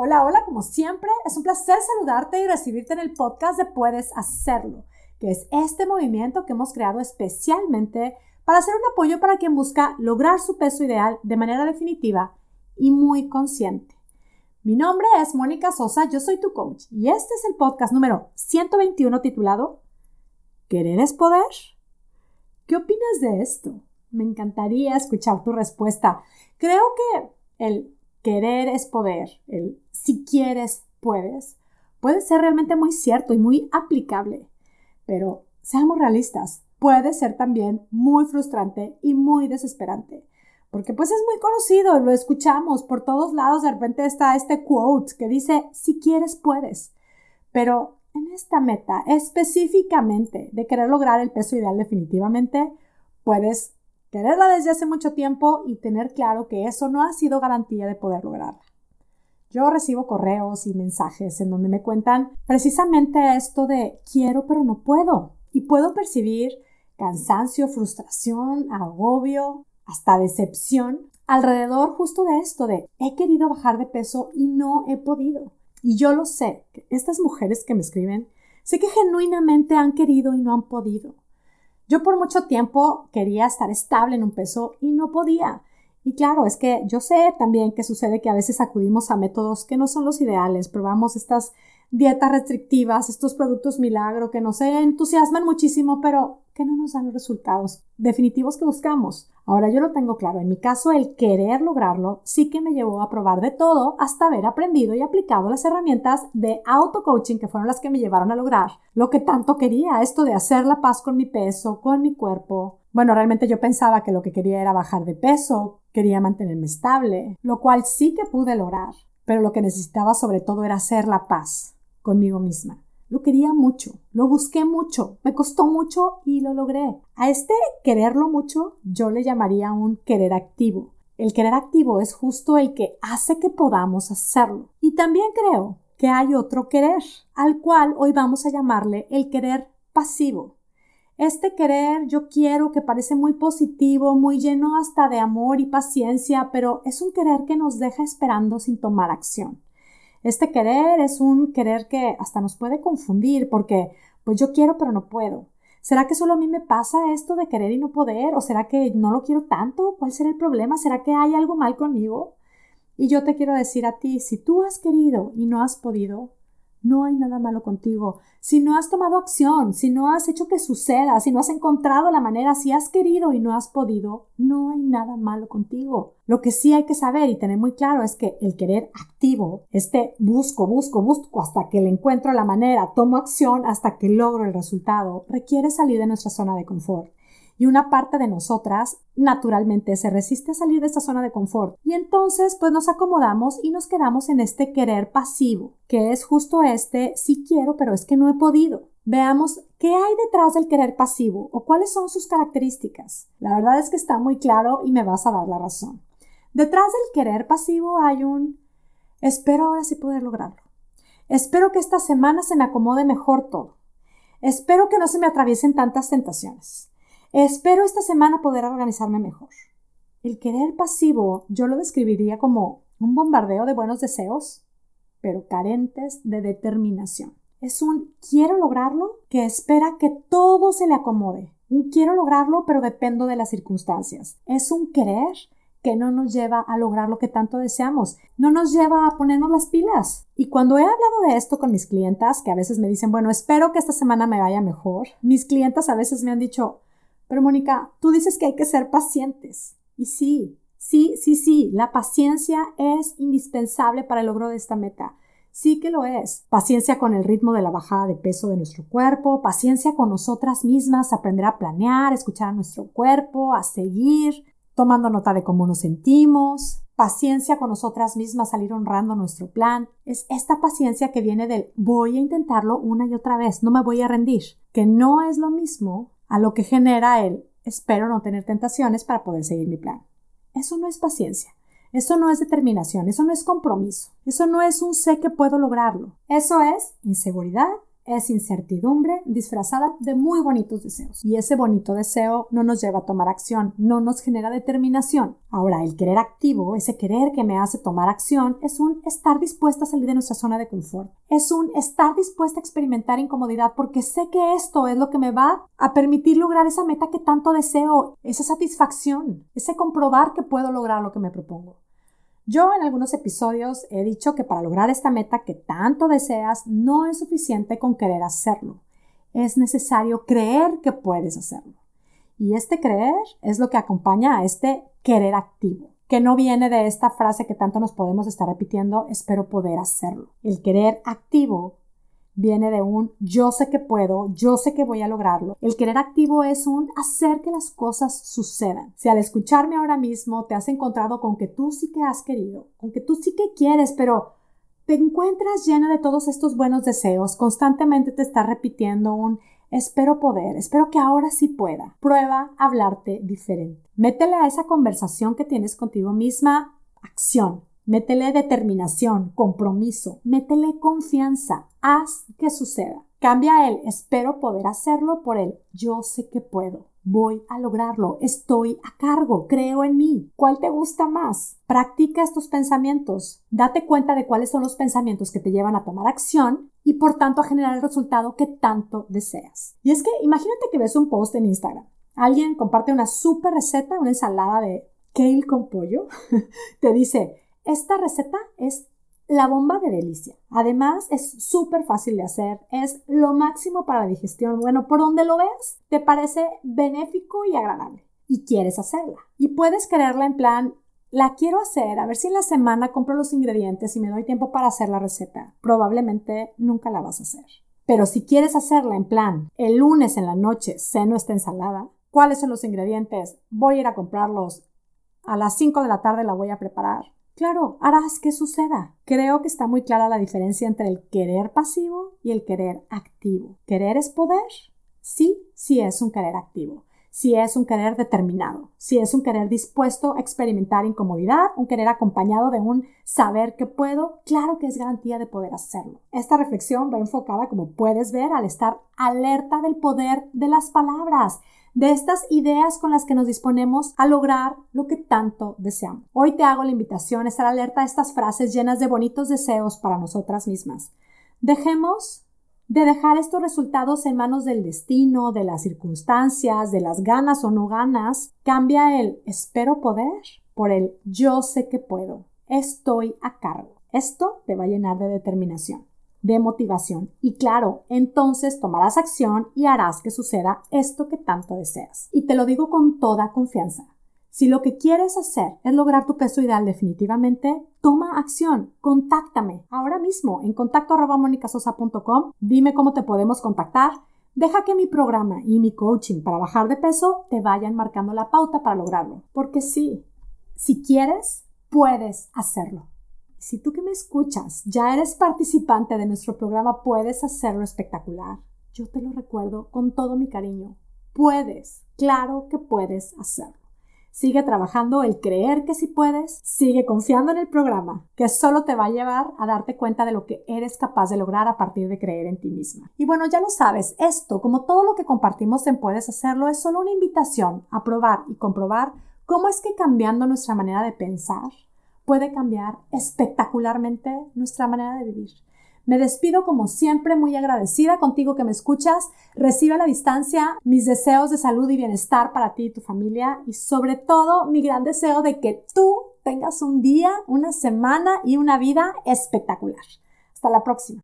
Hola, hola, como siempre, es un placer saludarte y recibirte en el podcast de Puedes Hacerlo, que es este movimiento que hemos creado especialmente para hacer un apoyo para quien busca lograr su peso ideal de manera definitiva y muy consciente. Mi nombre es Mónica Sosa, yo soy tu coach y este es el podcast número 121 titulado ¿Querer es poder? ¿Qué opinas de esto? Me encantaría escuchar tu respuesta. Creo que el querer es poder, el si quieres, puedes, puede ser realmente muy cierto y muy aplicable. Pero seamos realistas, puede ser también muy frustrante y muy desesperante. Porque pues es muy conocido, lo escuchamos por todos lados, de repente está este quote que dice, si quieres, puedes. Pero en esta meta específicamente de querer lograr el peso ideal definitivamente, puedes quererla desde hace mucho tiempo y tener claro que eso no ha sido garantía de poder lograrla. Yo recibo correos y mensajes en donde me cuentan precisamente esto de quiero pero no puedo y puedo percibir cansancio, frustración, agobio, hasta decepción alrededor justo de esto de he querido bajar de peso y no he podido. Y yo lo sé, estas mujeres que me escriben, sé que genuinamente han querido y no han podido. Yo por mucho tiempo quería estar estable en un peso y no podía. Y claro, es que yo sé también que sucede que a veces acudimos a métodos que no son los ideales, probamos estas dietas restrictivas, estos productos milagro que nos entusiasman muchísimo, pero que no nos dan los resultados definitivos que buscamos. Ahora yo lo tengo claro, en mi caso el querer lograrlo sí que me llevó a probar de todo hasta haber aprendido y aplicado las herramientas de auto-coaching que fueron las que me llevaron a lograr lo que tanto quería, esto de hacer la paz con mi peso, con mi cuerpo. Bueno, realmente yo pensaba que lo que quería era bajar de peso, quería mantenerme estable, lo cual sí que pude lograr, pero lo que necesitaba sobre todo era hacer la paz conmigo misma. Lo quería mucho, lo busqué mucho, me costó mucho y lo logré. A este quererlo mucho yo le llamaría un querer activo. El querer activo es justo el que hace que podamos hacerlo. Y también creo que hay otro querer, al cual hoy vamos a llamarle el querer pasivo. Este querer yo quiero que parece muy positivo, muy lleno hasta de amor y paciencia, pero es un querer que nos deja esperando sin tomar acción. Este querer es un querer que hasta nos puede confundir porque pues yo quiero pero no puedo. ¿Será que solo a mí me pasa esto de querer y no poder? ¿O será que no lo quiero tanto? ¿Cuál será el problema? ¿Será que hay algo mal conmigo? Y yo te quiero decir a ti, si tú has querido y no has podido, no hay nada malo contigo. Si no has tomado acción, si no has hecho que suceda, si no has encontrado la manera, si has querido y no has podido, no hay nada malo contigo. Lo que sí hay que saber y tener muy claro es que el querer activo, este busco, busco, busco hasta que le encuentro la manera, tomo acción hasta que logro el resultado, requiere salir de nuestra zona de confort y una parte de nosotras naturalmente se resiste a salir de esta zona de confort y entonces pues nos acomodamos y nos quedamos en este querer pasivo, que es justo este sí quiero pero es que no he podido. Veamos qué hay detrás del querer pasivo o cuáles son sus características. La verdad es que está muy claro y me vas a dar la razón. Detrás del querer pasivo hay un espero ahora sí poder lograrlo. Espero que esta semana se me acomode mejor todo. Espero que no se me atraviesen tantas tentaciones. Espero esta semana poder organizarme mejor. El querer pasivo yo lo describiría como un bombardeo de buenos deseos, pero carentes de determinación. Es un quiero lograrlo que espera que todo se le acomode. Un quiero lograrlo pero dependo de las circunstancias. Es un querer que no nos lleva a lograr lo que tanto deseamos, no nos lleva a ponernos las pilas. Y cuando he hablado de esto con mis clientas, que a veces me dicen, bueno, espero que esta semana me vaya mejor, mis clientas a veces me han dicho, pero Mónica, tú dices que hay que ser pacientes. Y sí, sí, sí, sí, la paciencia es indispensable para el logro de esta meta. Sí que lo es. Paciencia con el ritmo de la bajada de peso de nuestro cuerpo, paciencia con nosotras mismas, aprender a planear, escuchar a nuestro cuerpo, a seguir, tomando nota de cómo nos sentimos, paciencia con nosotras mismas, salir honrando nuestro plan. Es esta paciencia que viene del voy a intentarlo una y otra vez, no me voy a rendir, que no es lo mismo a lo que genera el espero no tener tentaciones para poder seguir mi plan. Eso no es paciencia, eso no es determinación, eso no es compromiso, eso no es un sé que puedo lograrlo, eso es inseguridad es incertidumbre disfrazada de muy bonitos deseos. Y ese bonito deseo no nos lleva a tomar acción, no nos genera determinación. Ahora, el querer activo, ese querer que me hace tomar acción, es un estar dispuesta a salir de nuestra zona de confort. Es un estar dispuesta a experimentar incomodidad porque sé que esto es lo que me va a permitir lograr esa meta que tanto deseo, esa satisfacción, ese comprobar que puedo lograr lo que me propongo. Yo en algunos episodios he dicho que para lograr esta meta que tanto deseas no es suficiente con querer hacerlo. Es necesario creer que puedes hacerlo. Y este creer es lo que acompaña a este querer activo, que no viene de esta frase que tanto nos podemos estar repitiendo, espero poder hacerlo. El querer activo viene de un yo sé que puedo, yo sé que voy a lograrlo. El querer activo es un hacer que las cosas sucedan. Si al escucharme ahora mismo te has encontrado con que tú sí que has querido, con que tú sí que quieres, pero te encuentras llena de todos estos buenos deseos, constantemente te estás repitiendo un espero poder, espero que ahora sí pueda. Prueba hablarte diferente. Métele a esa conversación que tienes contigo misma acción. Métele determinación, compromiso, métele confianza, haz que suceda. Cambia el espero poder hacerlo por el yo sé que puedo. Voy a lograrlo, estoy a cargo, creo en mí. ¿Cuál te gusta más? Practica estos pensamientos. Date cuenta de cuáles son los pensamientos que te llevan a tomar acción y por tanto a generar el resultado que tanto deseas. Y es que imagínate que ves un post en Instagram. Alguien comparte una super receta, una ensalada de kale con pollo. te dice, esta receta es la bomba de delicia. Además, es súper fácil de hacer, es lo máximo para la digestión. Bueno, por donde lo ves, te parece benéfico y agradable y quieres hacerla. Y puedes quererla en plan, la quiero hacer, a ver si en la semana compro los ingredientes y me doy tiempo para hacer la receta. Probablemente nunca la vas a hacer. Pero si quieres hacerla en plan, el lunes en la noche ceno esta ensalada, ¿cuáles son los ingredientes? Voy a ir a comprarlos. A las 5 de la tarde la voy a preparar Claro, harás que suceda. Creo que está muy clara la diferencia entre el querer pasivo y el querer activo. ¿Querer es poder? Sí, sí es un querer activo. Si es un querer determinado, si es un querer dispuesto a experimentar incomodidad, un querer acompañado de un saber que puedo, claro que es garantía de poder hacerlo. Esta reflexión va enfocada, como puedes ver, al estar alerta del poder de las palabras, de estas ideas con las que nos disponemos a lograr lo que tanto deseamos. Hoy te hago la invitación a estar alerta a estas frases llenas de bonitos deseos para nosotras mismas. Dejemos de dejar estos resultados en manos del destino, de las circunstancias, de las ganas o no ganas, cambia el espero poder por el yo sé que puedo, estoy a cargo. Esto te va a llenar de determinación, de motivación y claro, entonces tomarás acción y harás que suceda esto que tanto deseas. Y te lo digo con toda confianza. Si lo que quieres hacer es lograr tu peso ideal definitivamente, toma acción, contáctame ahora mismo en contacto dime cómo te podemos contactar, deja que mi programa y mi coaching para bajar de peso te vayan marcando la pauta para lograrlo. Porque sí, si quieres, puedes hacerlo. Si tú que me escuchas ya eres participante de nuestro programa, puedes hacerlo espectacular. Yo te lo recuerdo con todo mi cariño. Puedes, claro que puedes hacerlo. Sigue trabajando el creer que sí puedes, sigue confiando en el programa, que solo te va a llevar a darte cuenta de lo que eres capaz de lograr a partir de creer en ti misma. Y bueno, ya lo sabes, esto, como todo lo que compartimos en Puedes Hacerlo, es solo una invitación a probar y comprobar cómo es que cambiando nuestra manera de pensar puede cambiar espectacularmente nuestra manera de vivir. Me despido como siempre muy agradecida contigo que me escuchas. Recibe a la distancia mis deseos de salud y bienestar para ti y tu familia y sobre todo mi gran deseo de que tú tengas un día, una semana y una vida espectacular. Hasta la próxima.